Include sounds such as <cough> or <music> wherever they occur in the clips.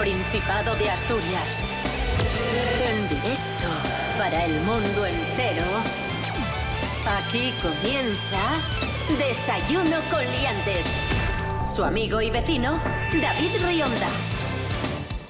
Principado de Asturias. En directo para el mundo entero. Aquí comienza Desayuno con Liantes. Su amigo y vecino, David Rionda.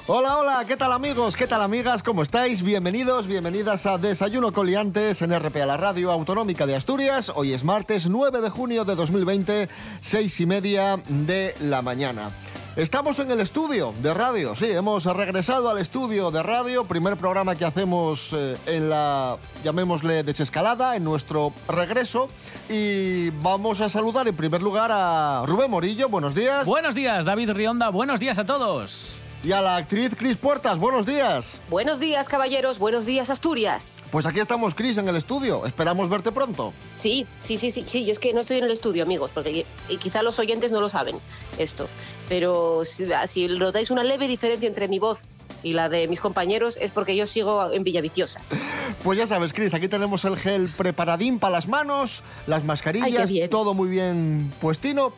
Hola, hola, ¿qué tal amigos? ¿Qué tal amigas? ¿Cómo estáis? Bienvenidos, bienvenidas a Desayuno Coliantes en RP a la Radio Autonómica de Asturias. Hoy es martes 9 de junio de 2020, seis y media de la mañana. Estamos en el estudio de radio, sí, hemos regresado al estudio de radio, primer programa que hacemos eh, en la, llamémosle, desescalada, en nuestro regreso. Y vamos a saludar en primer lugar a Rubén Morillo, buenos días. Buenos días, David Rionda, buenos días a todos. Y a la actriz Cris Puertas, buenos días. Buenos días, caballeros, buenos días, Asturias. Pues aquí estamos, Cris, en el estudio. Esperamos verte pronto. Sí, sí, sí, sí, sí. Yo es que no estoy en el estudio, amigos, porque y quizá los oyentes no lo saben esto. Pero si, si notáis una leve diferencia entre mi voz y la de mis compañeros es porque yo sigo en Villaviciosa. Pues ya sabes, Cris, aquí tenemos el gel preparadín para las manos, las mascarillas, todo muy bien puestino,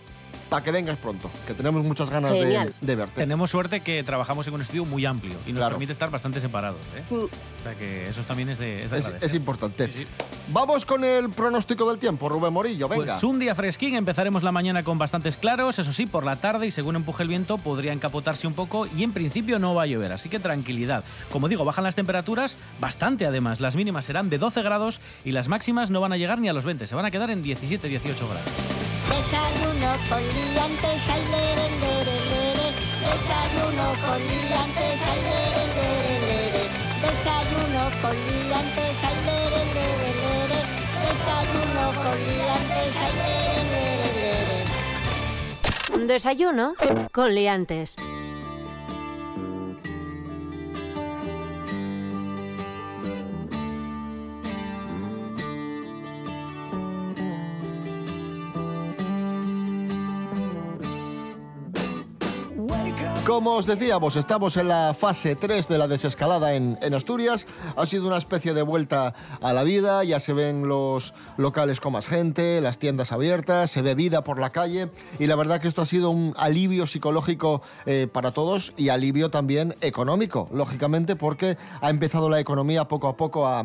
para que vengas pronto, que tenemos muchas ganas de, de, verte. Tenemos suerte que trabajamos en un estudio muy amplio y nos permite estar bastante separados. ¿eh? Mm. O sea que eso también es de, es, importante. Vamos con el pronóstico del tiempo, Rubén Morillo, venga. Pues un día fresquín, empezaremos la mañana con bastantes claros, eso sí, por la tarde y según empuje el viento podría encapotarse un poco y en principio no va a llover, así que tranquilidad. Como digo, bajan las temperaturas bastante además, las mínimas serán de 12 grados y las máximas no van a llegar ni a los 20, se van a quedar en 17-18 grados. Desayuno con liantes, ay, lere, lere, lere. Desayuno con liantes, ay, lere, lere, lere. Desayuno con liantes, ay, lere, lere. Desayuno con liantes, ay, lere. Desayuno con liantes. Como os decíamos, estamos en la fase 3 de la desescalada en, Asturias. Ha sido una especie de vuelta a la vida. Ya se ven los locales con más gente, las tiendas abiertas, se ve vida por la calle. Y la verdad que esto ha sido un alivio psicológico eh, para todos y alivio también económico, lógicamente, porque ha empezado la economía poco a poco a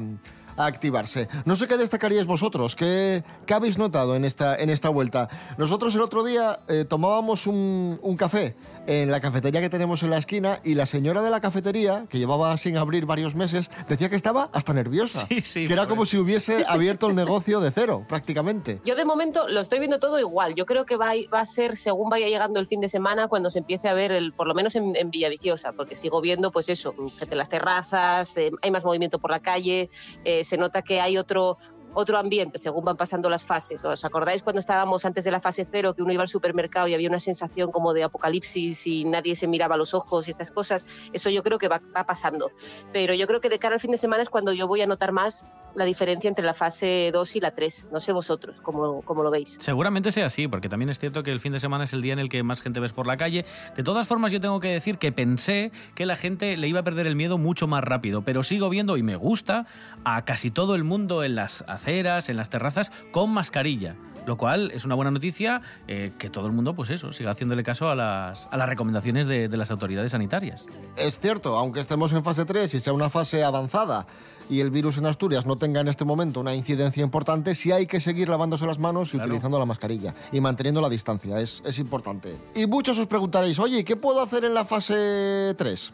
activarse. No sé qué destacaríais vosotros, qué, qué habéis notado en esta, en esta vuelta. Nosotros el otro día eh, tomábamos un, un café en la cafetería que tenemos en la esquina y la señora de la cafetería, que llevaba sin abrir varios meses, decía que estaba hasta nerviosa. Sí, sí, que era como si hubiese abierto el negocio de cero, prácticamente. Yo de momento lo estoy viendo todo igual. Yo creo que va, va a ser según vaya llegando el fin de semana cuando se empiece a ver, el, por lo menos en, en Villaviciosa, porque sigo viendo, pues eso, gente en las terrazas, eh, hay más movimiento por la calle, eh, se nota que hay otro, otro ambiente según van pasando las fases. ¿Os acordáis cuando estábamos antes de la fase cero que uno iba al supermercado y había una sensación como de apocalipsis y nadie se miraba a los ojos y estas cosas? Eso yo creo que va, va pasando. Pero yo creo que de cara al fin de semana es cuando yo voy a notar más la diferencia entre la fase 2 y la 3. No sé vosotros cómo, cómo, lo veis. Seguramente sea así, porque también es cierto que el fin de semana es el día en el que más gente ves por la calle. De todas formas, yo tengo que decir que pensé que la gente le iba a perder el miedo mucho más rápido, pero sigo viendo y me gusta a casi todo el mundo en las aceras, en las terrazas, con mascarilla lo cual es una buena noticia eh, que todo el mundo, pues eso, siga haciéndole caso a las, a las recomendaciones de, de, las autoridades sanitarias. Es cierto, aunque estemos en fase 3 y sea una fase avanzada y el virus en Asturias no tenga en este momento una incidencia importante, sí hay que seguir lavándose las manos y claro. utilizando la mascarilla y manteniendo la distancia, es, es importante. Y muchos os preguntaréis, oye, ¿qué puedo hacer en la fase 3?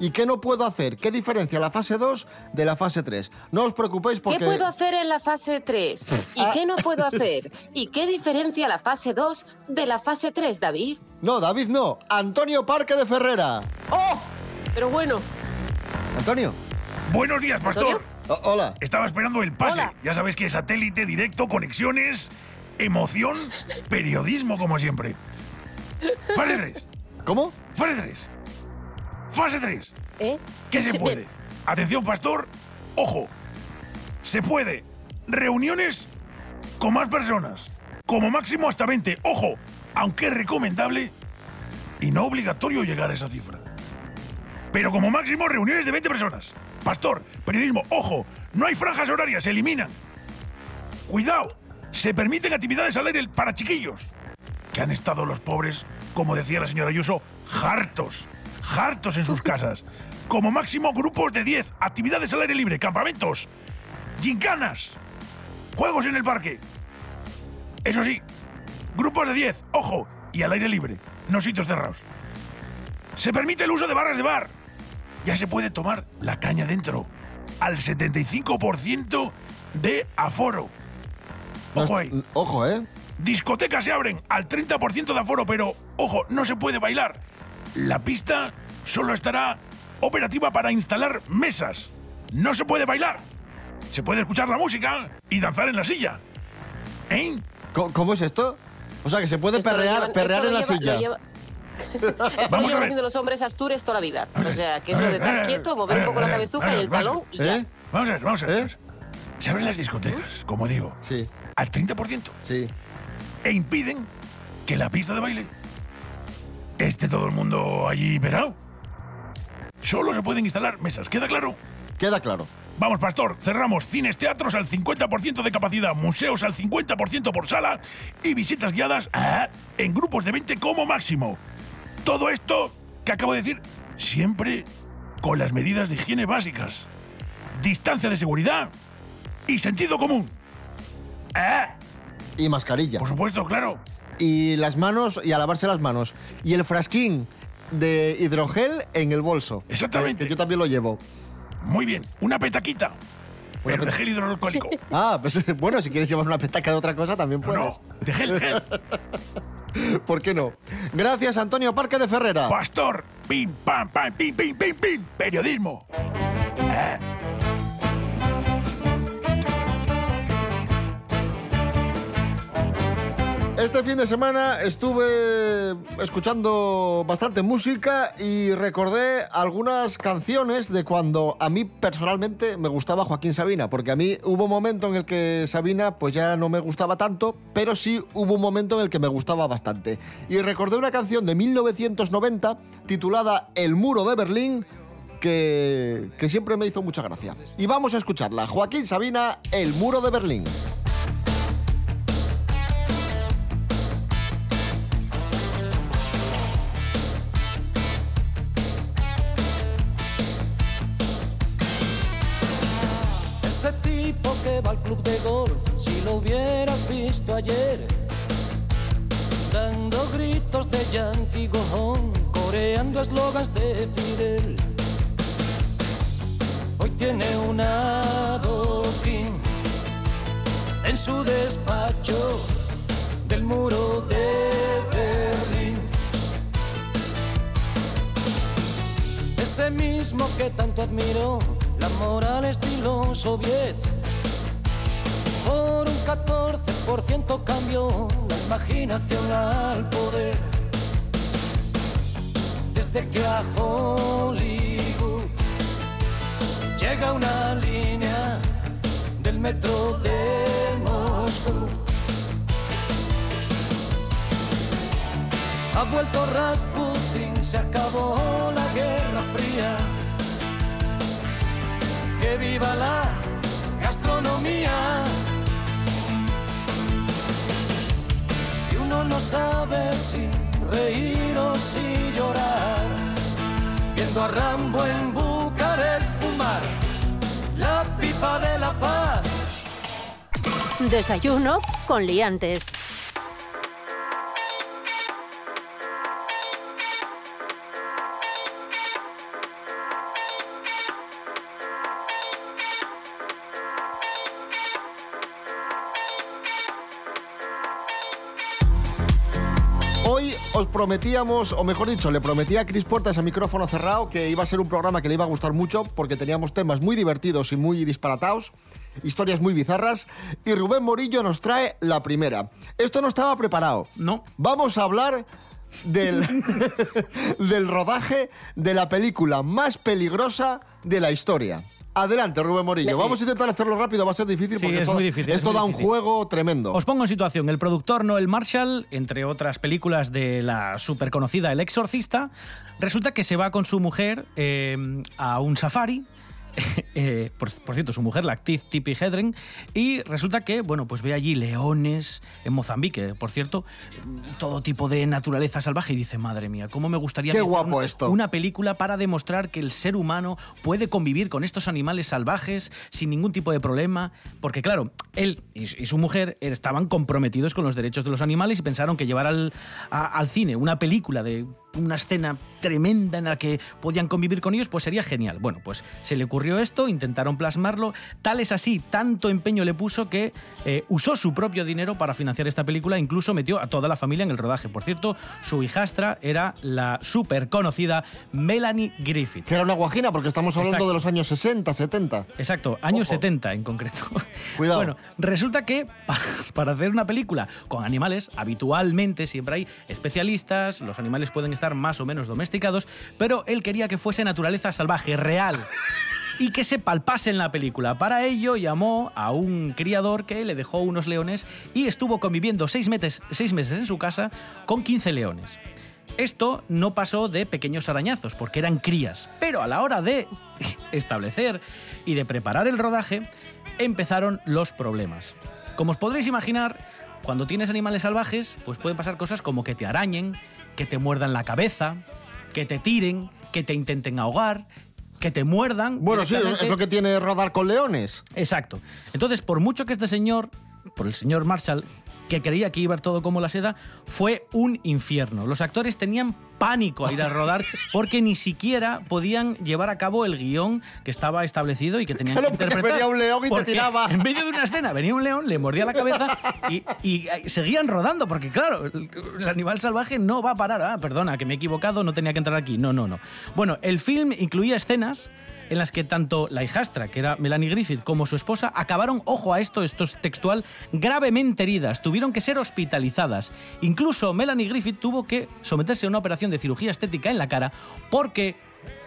¿Y qué no puedo hacer? ¿Qué diferencia la fase 2 de la fase 3? No os preocupéis porque... ¿Qué puedo hacer en la fase 3? ¿Y ah. qué no puedo <laughs> hacer? ¿Y qué diferencia la fase 2 de la fase 3, David? No, David no. Antonio Parque de Ferrera. ¡Oh! Pero bueno. Antonio. Buenos días, pastor. Hola. Estaba esperando el pase. Hola. Ya sabéis que es satélite, directo, conexiones, emoción, periodismo, como siempre. Fase 3. ¿Cómo? Fase 3. Fase 3. ¿Eh? ¿Qué se puede? Atención, pastor. Ojo. Se puede. Reuniones con más personas. Como máximo hasta 20. Ojo. Aunque es recomendable y no obligatorio llegar a esa cifra. Pero como máximo reuniones de 20 personas. Pastor, periodismo, ojo, no hay franjas horarias, se eliminan. Cuidado, se permiten actividades al aire para chiquillos. Que han estado los pobres, como decía la señora Ayuso, hartos hartos en sus <laughs> casas. Como máximo grupos de 10, actividades al aire libre, campamentos, gincanas, juegos en el parque. Eso sí, grupos de 10, ojo, y al aire libre, no sitios cerrados. Se permite el uso de barras de bar. Ya se puede tomar la caña dentro, al 75% de aforo. Ojo ahí. Ojo, ¿eh? Discotecas se abren al 30% de aforo, pero ojo, no se puede bailar. La pista solo estará operativa para instalar mesas. No se puede bailar. Se puede escuchar la música y danzar en la silla. ¿Eh? ¿Cómo, cómo es esto? O sea, que se puede Esto lo perrear, llevan- perrear esto en lo la lleva- silla. Esto llevan haciendo los hombres astures toda la vida. O sea, que es lo de estar quieto, mover un poco la cabezuca y el talón y ya. ¿Eh? Vamos a ver, vamos a ver. ¿Eh? Se abren las discotecas, como digo, Sí, al 30% sí. e impiden que la pista de baile esté todo el mundo allí pegado. Solo se pueden instalar mesas, ¿queda claro? Queda claro. Vamos, Pastor, cerramos cines, teatros al 50% de capacidad, museos al 50% por sala y visitas guiadas ah, en grupos de 20 como máximo. Todo esto que acabo de decir, siempre con las medidas de higiene básicas. Distancia de seguridad y sentido común. Ah, Y mascarilla. por supuesto, claro. Y las manos, y a lavarse las manos. Y el frasquín de hidrogel en el bolso. Exactamente. Que, yo también lo llevo. Muy bien, una petaquita. Pero de gel hidroalcohólico. <laughs> Ah, pues <laughs> bueno, si quieres llevar una petaca de otra cosa también No, puedes. no, de gel, gel. <laughs> <laughs> ¿Por qué no? Gracias, Antonio Parque de Ferrera. Pastor, pim, pam, pam, pim, pim, pim, pim. Periodismo. Ah. Este fin de semana estuve escuchando bastante música y recordé algunas canciones de cuando a mí personalmente me gustaba Joaquín Sabina, porque a mí hubo un momento en el que Sabina pues ya no me gustaba tanto, pero sí hubo un momento en el que me gustaba bastante. Y recordé una canción de 1990 titulada El muro de Berlín que, que siempre me hizo mucha gracia. Y vamos a escucharla. Joaquín Sabina, El muro de Berlín. Visto ayer, dando gritos de Yankee Go Home, coreando eslogans de Fidel. Hoy tiene un adoquín en su despacho del muro de Berlín. Ese mismo que tanto admiró la moral estilo soviet. Por un 14% cambió la imaginación al poder. Desde que a Hollywood llega una línea del metro de Moscú. Ha vuelto Rasputin, se acabó la Guerra Fría. Que viva la gastronomía. Uno no sabe si reír o si llorar. Viendo a Rambo en Bucarest fumar la pipa de la paz. Desayuno con liantes. Os prometíamos, o mejor dicho, le prometí a Cris Puertas a micrófono cerrado que iba a ser un programa que le iba a gustar mucho porque teníamos temas muy divertidos y muy disparatados, historias muy bizarras, y Rubén Morillo nos trae la primera. Esto no estaba preparado. No. Vamos a hablar del, <laughs> <laughs> del rodaje de la película más peligrosa de la historia. Adelante, Rubén Morillo. Sí. Vamos a intentar hacerlo rápido, va a ser difícil Sí, porque es esto, muy difícil, es esto muy da un juego tremendo. Os pongo en situación. El productor Noel Marshall, entre otras películas de la súper conocida El Exorcista, resulta que se va con su mujer eh, a un safari <laughs> eh, por, por cierto, su mujer, la actriz Tippi Hedren, y resulta que, bueno, pues ve allí leones en Mozambique, por cierto, todo tipo de naturaleza salvaje y dice, madre mía, cómo me gustaría Qué guapo una, esto. una película para demostrar que el ser humano puede convivir con estos animales salvajes sin ningún tipo de problema, porque claro, él y, y su mujer estaban comprometidos con los derechos de los animales y pensaron que llevar al, a- al cine una película de una escena tremenda en la que podían convivir con ellos, pues sería genial. Bueno, pues se le ocurrió esto, intentaron plasmarlo, tal es así, tanto empeño le puso que eh, usó su propio dinero para financiar esta película, incluso metió a toda la familia en el rodaje. Por cierto, su hijastra era la súper conocida Melanie Griffith. Que era una guajina, porque estamos hablando Exacto. de los años 60, 70. Exacto, años Ojo. 70 en concreto. <laughs> Cuidado. Bueno, resulta que pa- para hacer una película con animales, habitualmente siempre hay especialistas, los animales pueden estar más o menos domesticados, pero él quería que fuese naturaleza salvaje, real. Y que se palpase en la película. Para ello llamó a un criador que le dejó unos leones y estuvo conviviendo seis meses, seis meses en su casa con 15 leones. Esto no pasó de pequeños arañazos, porque eran crías, pero a la hora de <laughs> establecer y de preparar el rodaje, empezaron los problemas. Como os podréis imaginar, cuando tienes animales salvajes, pues pueden pasar cosas como que te arañen, que te muerdan la cabeza, que te tiren, que te intenten ahogar, que te muerdan. Bueno, sí, es lo que tiene rodar con leones. Exacto. Entonces, por mucho que este señor, por el señor Marshall, que creía que iba todo como la seda, fue un infierno. Los actores tenían pánico a ir a rodar porque ni siquiera podían llevar a cabo el guion que estaba establecido y que tenían Claro, que interpretar. venía un león y te tiraba. En medio de una escena venía un león, le mordía la cabeza y, y, seguían rodando porque, claro, el, el animal salvaje no va a parar. Ah, perdona, que me he equivocado, no tenía que entrar aquí. No, no, no. Bueno, el film incluía escenas en las que tanto la hijastra, que era Melanie Griffith, como su esposa acabaron, ojo a esto, esto es textual, gravemente heridas, tuvieron que ser hospitalizadas. Incluso Melanie Griffith tuvo que someterse a una operación de cirugía estética en la cara porque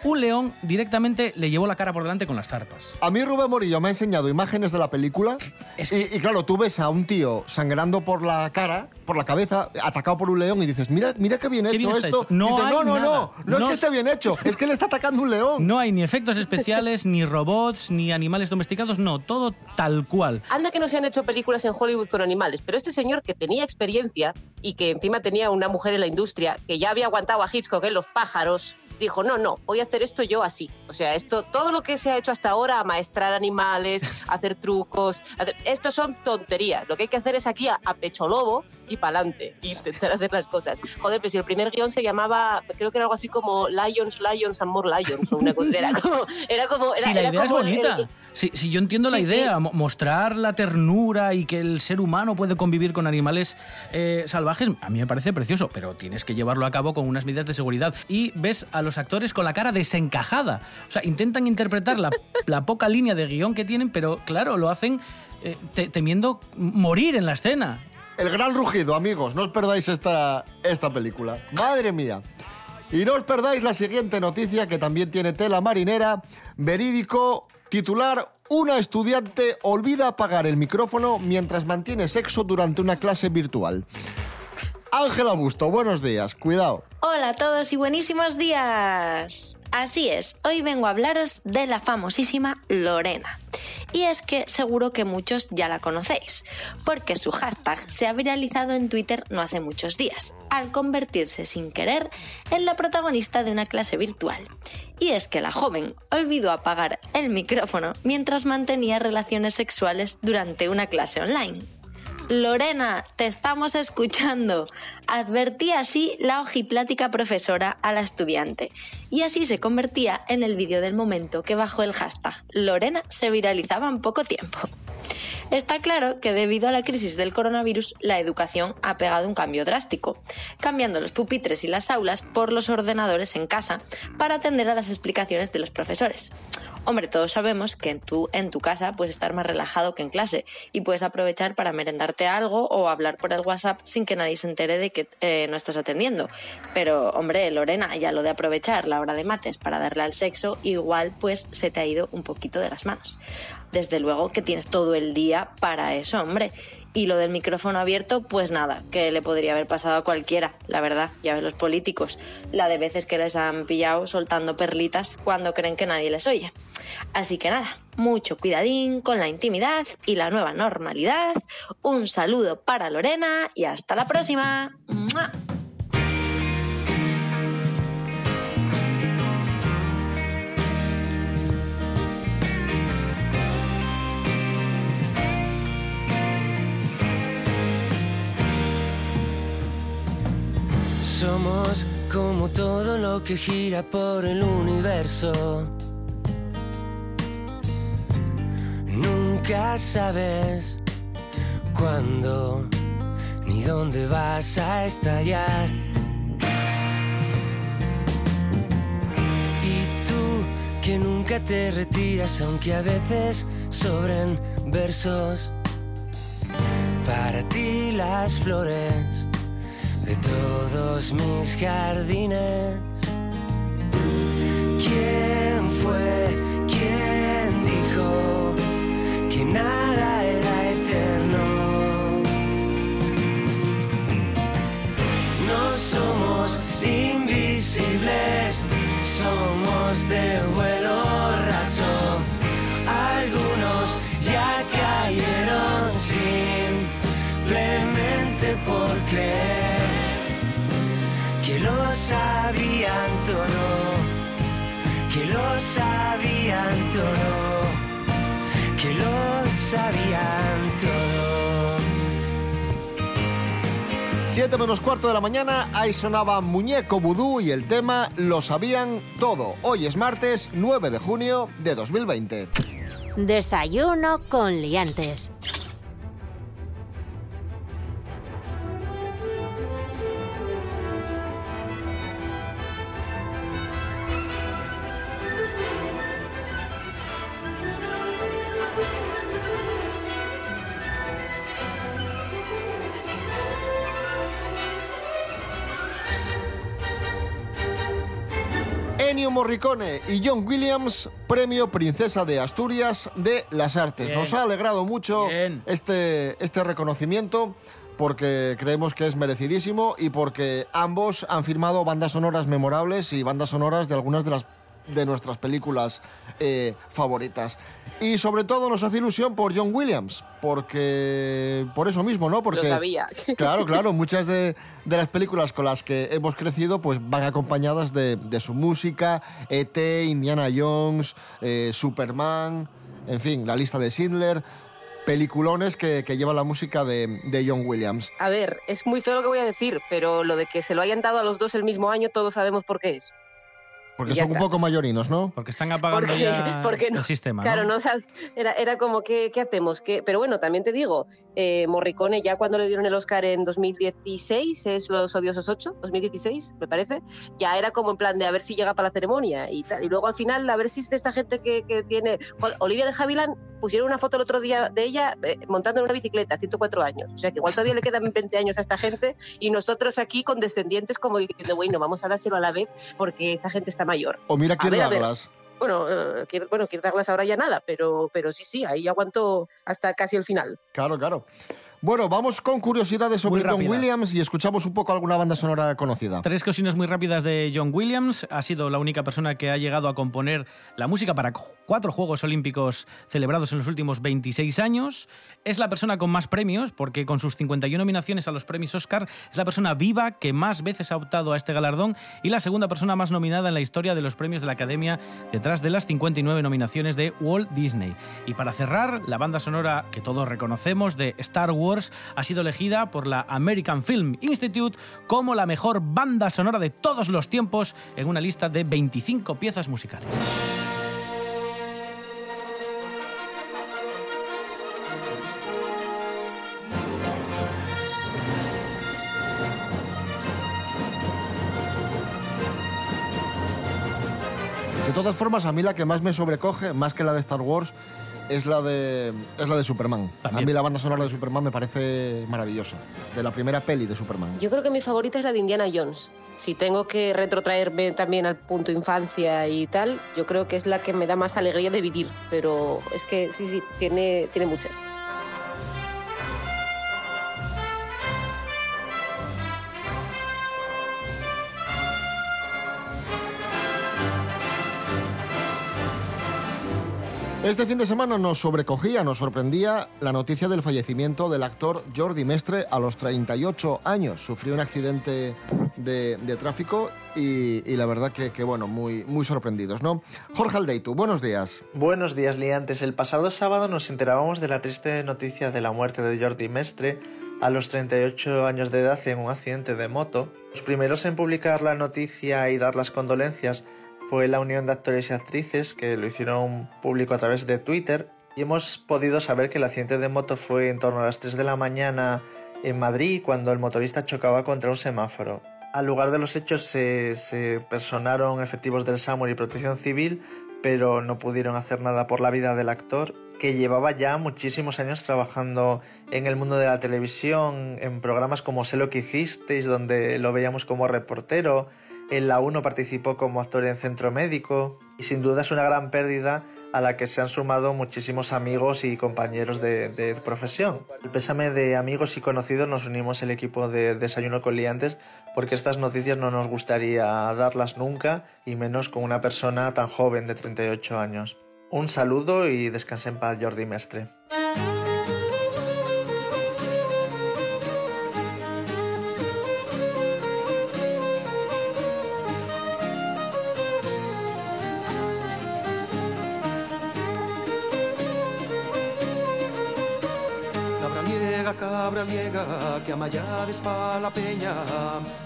un león directamente le llevó la cara por delante con las zarpas. A mí Rubén Morillo me ha enseñado imágenes de la película <clears throat> Es y, y claro, tú ves a un tío sangrando por la cara, por la cabeza, atacado por un león y dices, mira, mira qué bien Qué hecho bien esto. hecho. No Dices, hay no, no, nada. no, no, No es que es- esté bien hecho, es que le está atacando un león. No hay ni efectos especiales, ni robots, ni animales domesticados, no, todo tal cual. Anda que no se han hecho películas en Hollywood con animales, pero este señor que tenía experiencia y que encima tenía una mujer en la industria que ya había aguantado a Hitchcock en Los pájaros, dijo, no, no, voy a hacer esto yo así. O sea, esto, todo lo que se ha hecho hasta ahora, amaestrar animales, <laughs> hacer trucos, hacer- esto son tonterías. Lo que hay que hacer es aquí a, a pecho lobo y pa'lante, e intentar hacer las cosas. Joder, pues si el primer guion se llamaba, creo que era algo así como Lions, Lions and More Lions, o una cosa, era <laughs> como... Era como era, Si la era idea es como el- bonita. el- Si, si yo entiendo la Sí, sí. idea, mo- mostrar la ternura y que el ser humano puede convivir con animales eh, salvajes, a mí me parece precioso, pero tienes que llevarlo a cabo con unas medidas de seguridad. Y ves a los actores con la cara desencajada. O sea, intentan interpretar la, <laughs> la poca línea de guion que tienen, pero claro, lo hacen eh, te- temiendo morir en la escena. El gran rugido, amigos, no os perdáis esta, esta película. Madre mía. Y no os perdáis la siguiente noticia que también tiene tela marinera. Verídico, titular, una estudiante olvida apagar el micrófono mientras mantiene sexo durante una clase virtual. Ángela Busto, buenos días, cuidado. Hola a todos y buenísimos días. Así es, hoy vengo a hablaros de la famosísima Lorena. Y es que seguro que muchos ya la conocéis, porque su hashtag se ha viralizado en Twitter no hace muchos días, al convertirse sin querer en la protagonista de una clase virtual. Y es que la joven olvidó apagar el micrófono mientras mantenía relaciones sexuales durante una clase online. Lorena, te estamos escuchando. Advertía así la ojiplática profesora a la estudiante. Y así se convertía en el vídeo del momento que bajo el hashtag Lorena se viralizaba en poco tiempo. Está claro que debido a la crisis del coronavirus, la educación ha pegado un cambio drástico, cambiando los pupitres y las aulas por los ordenadores en casa para atender a las explicaciones de los profesores. Hombre, todos sabemos que tu, en tu casa puedes estar más relajado que en clase y puedes aprovechar para merendarte algo o hablar por el WhatsApp sin que nadie se entere de que eh, no estás atendiendo. Pero, hombre, Lorena, ya lo de aprovechar la hora de mates para darle al sexo, igual pues se te ha ido un poquito de las manos. Desde luego que tienes todo el día para eso, hombre. Y lo del micrófono abierto, pues nada, que le podría haber pasado a cualquiera, la verdad, ya ves los políticos, la de veces que les han pillado soltando perlitas cuando creen que nadie les oye. Así que nada, mucho cuidadín con la intimidad y la nueva normalidad. Un saludo para Lorena y hasta la próxima. Como todo lo que gira por el universo. Nunca sabes cuándo ni dónde vas a estallar. Y tú que nunca te retiras, aunque a veces sobren versos. Para ti las flores de todos mis jardines. ¿Quién fue? ¿Quién dijo que nada era eterno? No somos invisibles, somos de vuelo sabían todo. 7 menos cuarto de la mañana, ahí sonaba Muñeco Vudú y el tema Lo sabían todo. Hoy es martes 9 de junio de 2020. Desayuno con liantes. Morricone y John Williams, premio Princesa de Asturias de las Artes. Bien. Nos ha alegrado mucho Bien. este, este reconocimiento porque creemos que es merecidísimo y porque ambos han firmado bandas sonoras memorables y bandas sonoras de algunas de las de nuestras películas eh, favoritas. Y sobre todo nos hace ilusión por John Williams, porque por eso mismo, ¿no? Porque Lo sabía. <laughs> Claro, claro, muchas de, de las películas con las que hemos crecido pues van acompañadas de, de su música, E.T., Indiana Jones, eh, Superman, en fin, la lista de Schindler, peliculones que, que llevan la música de, de John Williams. A ver, es muy feo lo que voy a decir, pero lo de que se lo hayan dado a los dos el mismo año, todos sabemos por qué es. Porque son un está. poco mayorinos, ¿no? Porque están apagando Porque, ya <laughs> porque no, el sistema. Claro, ¿no? no, sab- era, era como, ¿qué, qué hacemos? ¿Qué? Pero bueno, también te digo, eh, Morricone ya cuando le dieron el Oscar en 2016, es Los Odiosos 8, 2016, me parece, ya era como en plan de a ver si llega para la ceremonia y tal. Y luego al final, a ver si es de esta gente que, que tiene... Olivia de Havilland pusieron una foto el otro día de ella eh, montando en una bicicleta, 104 años. O sea que igual todavía le quedan 20 años a esta gente y nosotros aquí condescendientes como diciendo, bueno, vamos a dárselo a la vez porque esta gente está mayor. O mira ver. Douglas. Bueno, eh, bueno, Kirk Douglas ahora ya nada, pero, pero sí, sí, ahí aguanto hasta casi el final. Claro, claro. Bueno, vamos con curiosidades sobre John. Williams y escuchamos un poco alguna banda sonora conocida. Tres cosinas muy rápidas de John Williams. Ha sido la única persona que ha llegado a componer la música para cu- cuatro Juegos Olímpicos celebrados en los últimos 26 años. Es la persona con más premios, porque con sus 51 nominaciones a los premios Oscar es la persona viva que más veces ha optado a este galardón y la segunda persona más nominada en la historia de los premios de la Academia, detrás de las 59 nominaciones de Walt Disney. Y para cerrar, la banda sonora que todos reconocemos de Star Wars ha sido elegida por la American Film Institute como la mejor banda sonora de todos los tiempos en una lista de 25 piezas musicales. De todas formas, a mí la que más me sobrecoge, más que la de Star Wars, es la de, es la de Superman. También. A mí la banda sonora de Superman me parece maravillosa. De la primera peli de Superman. Yo creo que mi favorita es la de Indiana Jones. Si tengo que retrotraerme también al punto infancia y tal, yo creo que es la que me da más alegría de vivir. Pero es que sí, sí, tiene, tiene muchas. Este fin de semana nos sobrecogía, nos sorprendía la noticia del fallecimiento del actor Jordi Mestre a los 38 años. Sufrió un accidente de, tráfico y, y la verdad que, que, bueno, muy, muy sorprendidos, ¿no? Jorge Aldeitu, buenos días. Buenos días, liantes. El pasado sábado nos enterábamos de la triste noticia de la muerte de Jordi Mestre a los 38 años de edad en un accidente de moto. Los primeros en publicar la noticia y dar las condolencias fue la Unión de Actores y Actrices, que lo hicieron público a través de Twitter, y hemos podido saber que el accidente de moto fue en torno a las 3 de la mañana en Madrid, cuando el motorista chocaba contra un semáforo. Al lugar de los hechos se, se personaron efectivos del SAMUR y Protección Civil, pero no pudieron hacer nada por la vida del actor, que llevaba ya muchísimos años trabajando en el mundo de la televisión, en programas como Sé lo que hicisteis, donde lo veíamos como reportero, en la 1 participó como actor en Centro Médico y sin duda es una gran pérdida a la que se han sumado muchísimos amigos y compañeros de, profesión. El pésame de amigos y conocidos nos unimos el equipo de Desayuno con Liantes porque estas noticias no nos gustaría darlas nunca y menos con una persona tan joven de 38 años. Un saludo y descansen en paz Jordi Mestre. Cabra liega que amayades pa la peña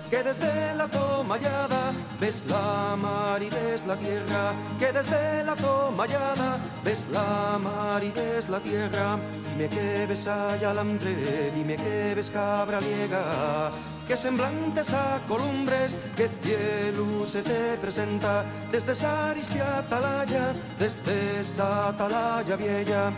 que desde la tomallada ves la mar y ves la tierra que desde la tomallada ves la mar y ves la tierra. Dime que ves allá alambre dime que ves cabra liega que semblantes a columbres que cielo se te presenta desde esa rispia atalaya desde esa atalaya vieja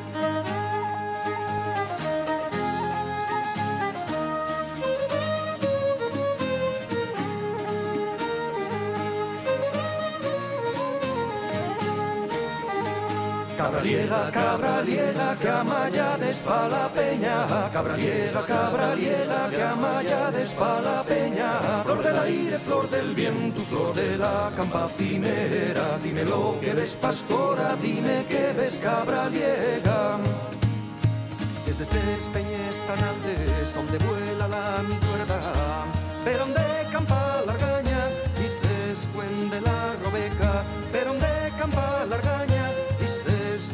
Cabra liega, cabra liega, que amayades pa la peña. Cabra liega, cabra liega, que amayades pa la peña. Flor del aire, flor del viento, flor de la campacinera. Dime lo que ves, pastora, dime que ves, cabra liega. Desde este peñes tan altes, donde vuela la mi cuerda, pero donde campa la argaña y se escuende la robeca, pero donde campa la argaña y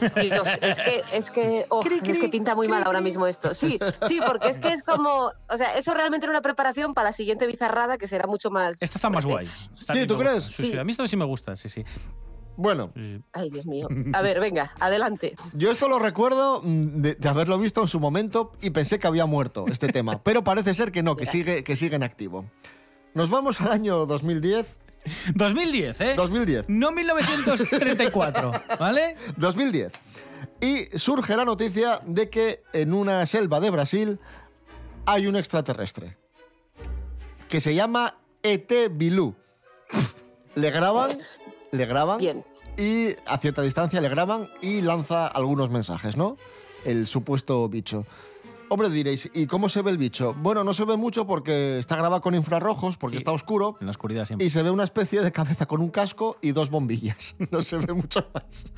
<laughs> Dios, es que, es que, oh, es que pinta muy mal ahora mismo esto. Sí, sí, porque es que es como, o sea, eso realmente era una preparación para la siguiente bizarrada que será mucho más. Esta está más guay. Sí, ¿tú crees? Sí, sí. A mí esto sí me gusta, sí, sí. Bueno. Ay, Dios mío. <laughs> A ver, venga, adelante. yo esto lo recuerdo mm, de, de haberlo visto en su momento y pensé que había muerto este tema, pero parece ser que no, que sigue, que sigue en activo. Nos vamos al año 2010. <laughs> 2010, ¿eh? 2010. No 1934, <laughs> ¿vale? 2010. Y surge la noticia de que en una selva de Brasil hay un extraterrestre que se llama ET Bilú. Le graban, le graban Bien. y a cierta distancia le graban y lanza algunos mensajes, ¿no? El supuesto bicho. Hombre, diréis, ¿y cómo se ve el bicho? Bueno, no se ve mucho porque está grabado con infrarrojos, porque Sí. está oscuro. En la oscuridad siempre. Y se ve una especie de cabeza con un casco y dos bombillas. <laughs> No se ve mucho más.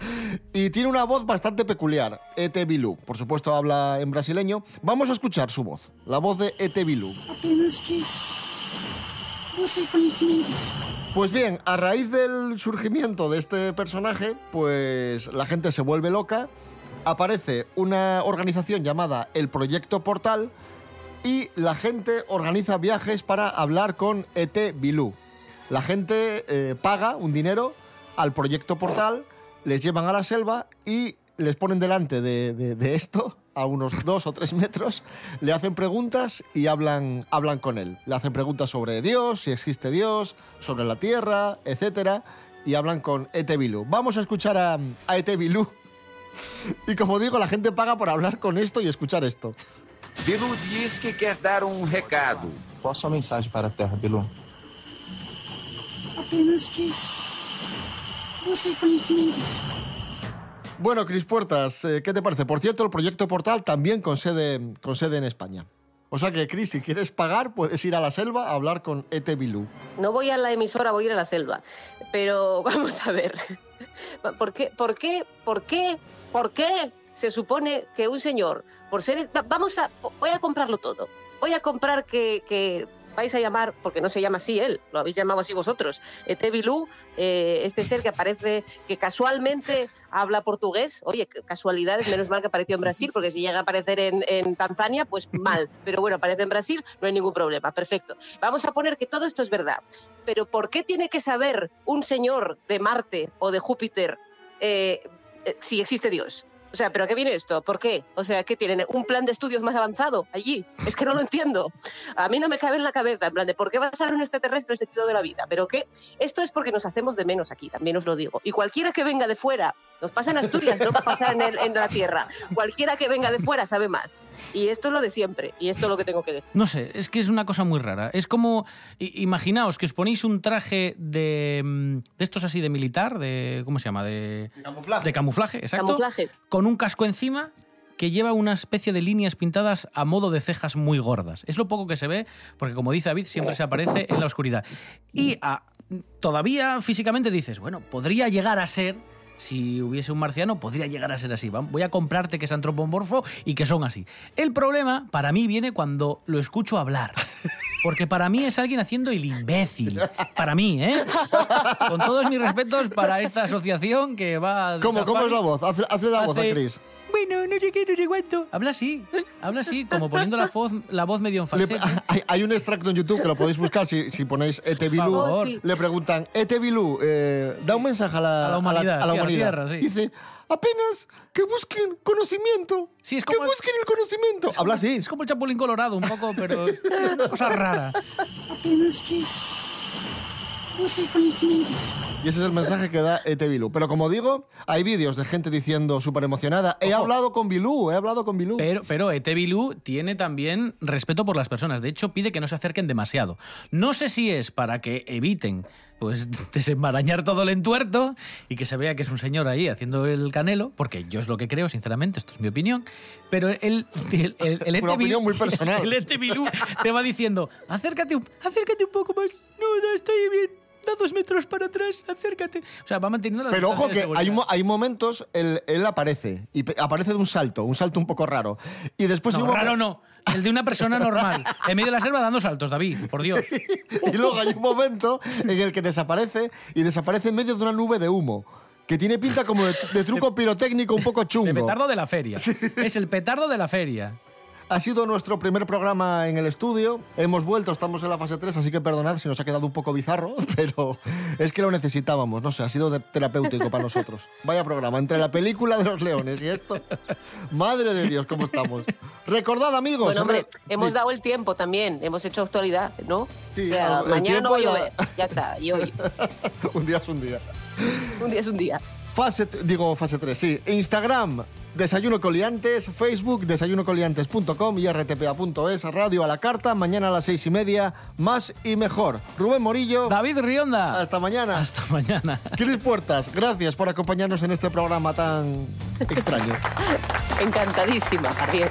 Y tiene una voz bastante peculiar, E.T. Bilú. Por supuesto, habla en brasileño. Vamos a escuchar su voz, la voz de E.T. Bilú. Apenas que conhecimento. Pues bien, a raíz del surgimiento de este personaje, pues la gente se vuelve loca. Aparece una organización llamada el Proyecto Portal y la gente organiza viajes para hablar con ET Bilú. La gente eh, paga un dinero al Proyecto Portal, les llevan a la selva y les ponen delante de, esto, a unos <laughs> dos o tres metros, le hacen preguntas y hablan, hablan con él. Le hacen preguntas sobre Dios, si existe Dios, sobre la Tierra, etc. Y hablan con ET Bilú. Vamos a escuchar a, a ET Bilú Y como digo, la gente paga por hablar con esto y escuchar esto. Bilu diz que quer dar um recado. Qual a sua mensagem para a Terra, Bilu? Apenas que busque conhecimento. Bueno, Cris Puertas, eh, ¿qué te parece? Por cierto, el proyecto Portal también con sede, con sede en España. O sea que, Cris, si quieres pagar, puedes ir a la selva a hablar con Ete Bilú. No voy a la emisora, voy a ir a la selva. Pero <laughs> vamos a ver. ¿Por qué, por qué, por qué, por qué se supone que un señor, por ser... va- Vamos a... Voy a comprarlo todo. Voy a comprar que, que vais a llamar, porque no se llama así él, lo habéis llamado así vosotros, Ete Bilú, eh, este ser que aparece, que casualmente habla portugués. Oye, casualidades, menos mal que apareció en Brasil, porque si llega a aparecer en, en Tanzania, pues mal. Pero bueno, aparece en Brasil, no hay ningún problema, perfecto. Vamos a poner que todo esto es verdad. Pero ¿por qué tiene que saber un señor de Marte o de Júpiter eh, eh, si existe Dios? O sea, ¿pero qué viene esto? ¿Por qué? O sea, ¿qué tienen? ¿Un plan de estudios más avanzado allí? Es que no lo entiendo. A mí no me cabe en la cabeza, en plan de ¿por qué va a ser un extraterrestre el sentido de la vida? ¿Pero qué? Esto es porque nos hacemos de menos aquí, también os lo digo. Y cualquiera que venga de fuera, nos pasa en Asturias, no va a pasar en, el- en la Tierra. Cualquiera que venga de fuera sabe más. Y esto es lo de siempre, y esto es lo que tengo que decir. No sé, es que es una cosa muy rara. Es como, imaginaos que os ponéis un traje de, mm, de estos así de militar, de, ¿cómo se llama? De Camuflaje. De camuflaje, exacto. Camuflaje. Con un casco encima que lleva una especie de líneas pintadas a modo de cejas muy gordas. Es lo poco que se ve, porque como dice David, siempre se aparece en la oscuridad. Y ah, todavía físicamente dices, bueno, podría llegar a ser, si hubiese un marciano, podría llegar a ser así. Voy a comprarte que es antropomorfo y que son así. El problema para mí viene cuando lo escucho hablar. <laughs> Porque para mí es alguien haciendo el imbécil. Para mí, ¿eh? Con todos mis respetos para esta asociación que va... de ¿Cómo, cómo es la voz? Hazle, hazle la voz a Cris. Bueno, no sé qué, no sé cuánto. Habla así, habla así, como poniendo la voz, la voz medio en Le- falsete. hay, hay un extracto en YouTube que lo podéis buscar si, si ponéis Ete Bilú. Por favor. Sí. Le preguntan, Ete Bilú, eh, da un mensaje a la, A la humanidad, a la sí, a la humanidad. Tierra, sí. Dice, apenas que busquen conocimiento. Sí, es que como el- busquen el conocimiento. Habla así. Es como el chapulín colorado, un poco, pero es una cosa rara. Apenas que busque conhecimento. Y ese es el mensaje que da Ete Bilú. Pero como digo, hay vídeos de gente diciendo súper emocionada, he hablado con Bilú, he hablado con Bilú. Pero, pero Ete Bilú tiene también respeto por las personas. De hecho, pide que no se acerquen demasiado. No sé si es para que eviten pues <laughs> desenmarañar todo el entuerto y que se vea que es un señor ahí haciendo el canelo, porque yo es lo que creo, sinceramente, esto es mi opinión. Pero el, el, el- el Una Ete opinión muy personal. <laughs> El Bilú te va diciendo, acércate, un- acércate un poco más. No, no, estoy bien. Da dos metros para atrás, acércate. O sea, va manteniendo la Pero ojo que hay, mo- hay momentos, él, él aparece, y aparece de un salto, un salto un poco raro. Y después No, raro no. El de una persona <laughs> normal. En medio de la selva dando saltos, David, por Dios. Y luego hay un momento en el que desaparece y desaparece en medio de una nube de humo. Que tiene pinta como de, de truco pirotécnico un poco El chungo. petardo de la feria. Es el petardo de la feria. Ha sido nuestro primer programa en el estudio. Hemos vuelto, estamos en la fase 3, así que perdonad si nos ha quedado un poco bizarro, <laughs> pero es que lo necesitábamos. No sé, ha sido terapéutico para nosotros. Vaya programa, entre la película de los leones y esto. Madre de Dios, ¿cómo estamos? Recordad, amigos. Bueno, hombre, re- hemos sí. dado el tiempo también, hemos hecho actualidad, ¿no? Sí, o sea, mañana no va a la- llover, ya está, y hoy, <laughs> un día es un día. un día es un día. Fase, digo fase 3, sí. Instagram, Desayuno Coliantes, Facebook, desayunocoliantes.com y rtpa.es, radio a la carta, mañana a las seis y media, más y mejor. Rubén Morillo, David Rionda. hasta mañana. Hasta mañana. Cris Puertas, gracias por acompañarnos en este programa tan extraño. <laughs> Encantadísima, Javier.